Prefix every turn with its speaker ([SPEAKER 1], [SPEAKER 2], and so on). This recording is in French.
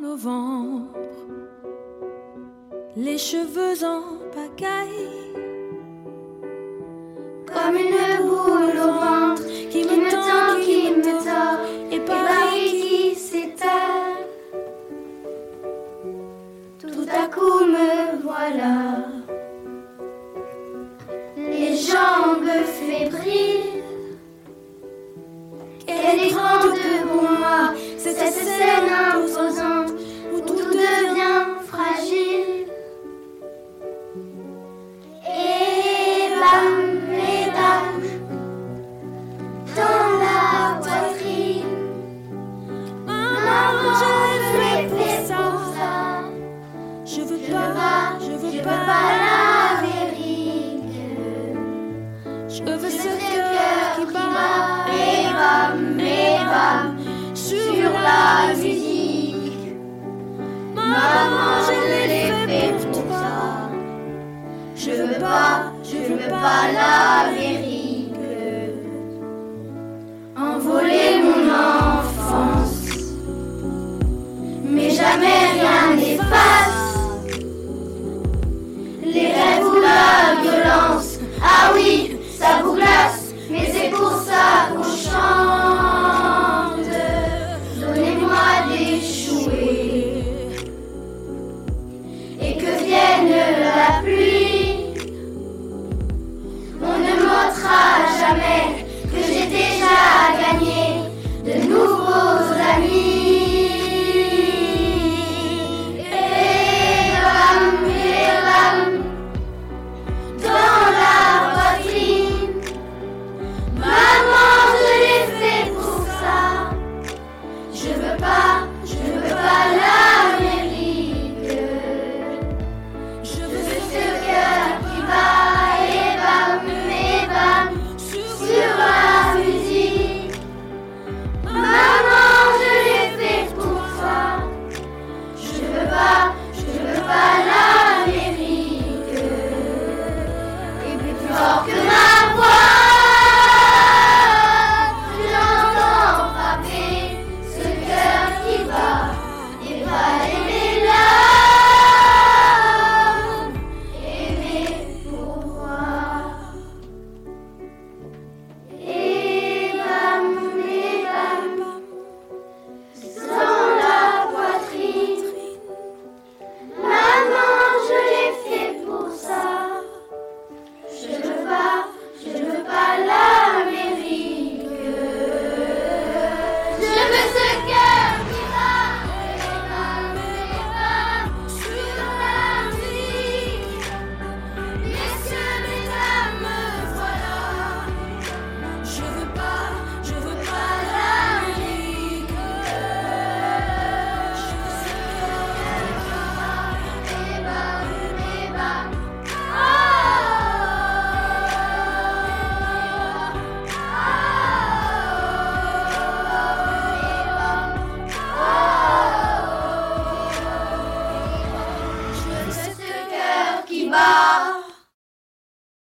[SPEAKER 1] novembre, les cheveux en pagaille,
[SPEAKER 2] comme une boule au ventre qui me tend, qui me tord, et Paris qui s'éteint. Tout à coup me voilà, les jambes fébriles. Quelle grande pour moi cette scène imposante Ce cœur
[SPEAKER 1] qui bat
[SPEAKER 2] et bam, sur la musique. Maman, je l'ai fait pour toi. Je veux pas, je veux pas la Music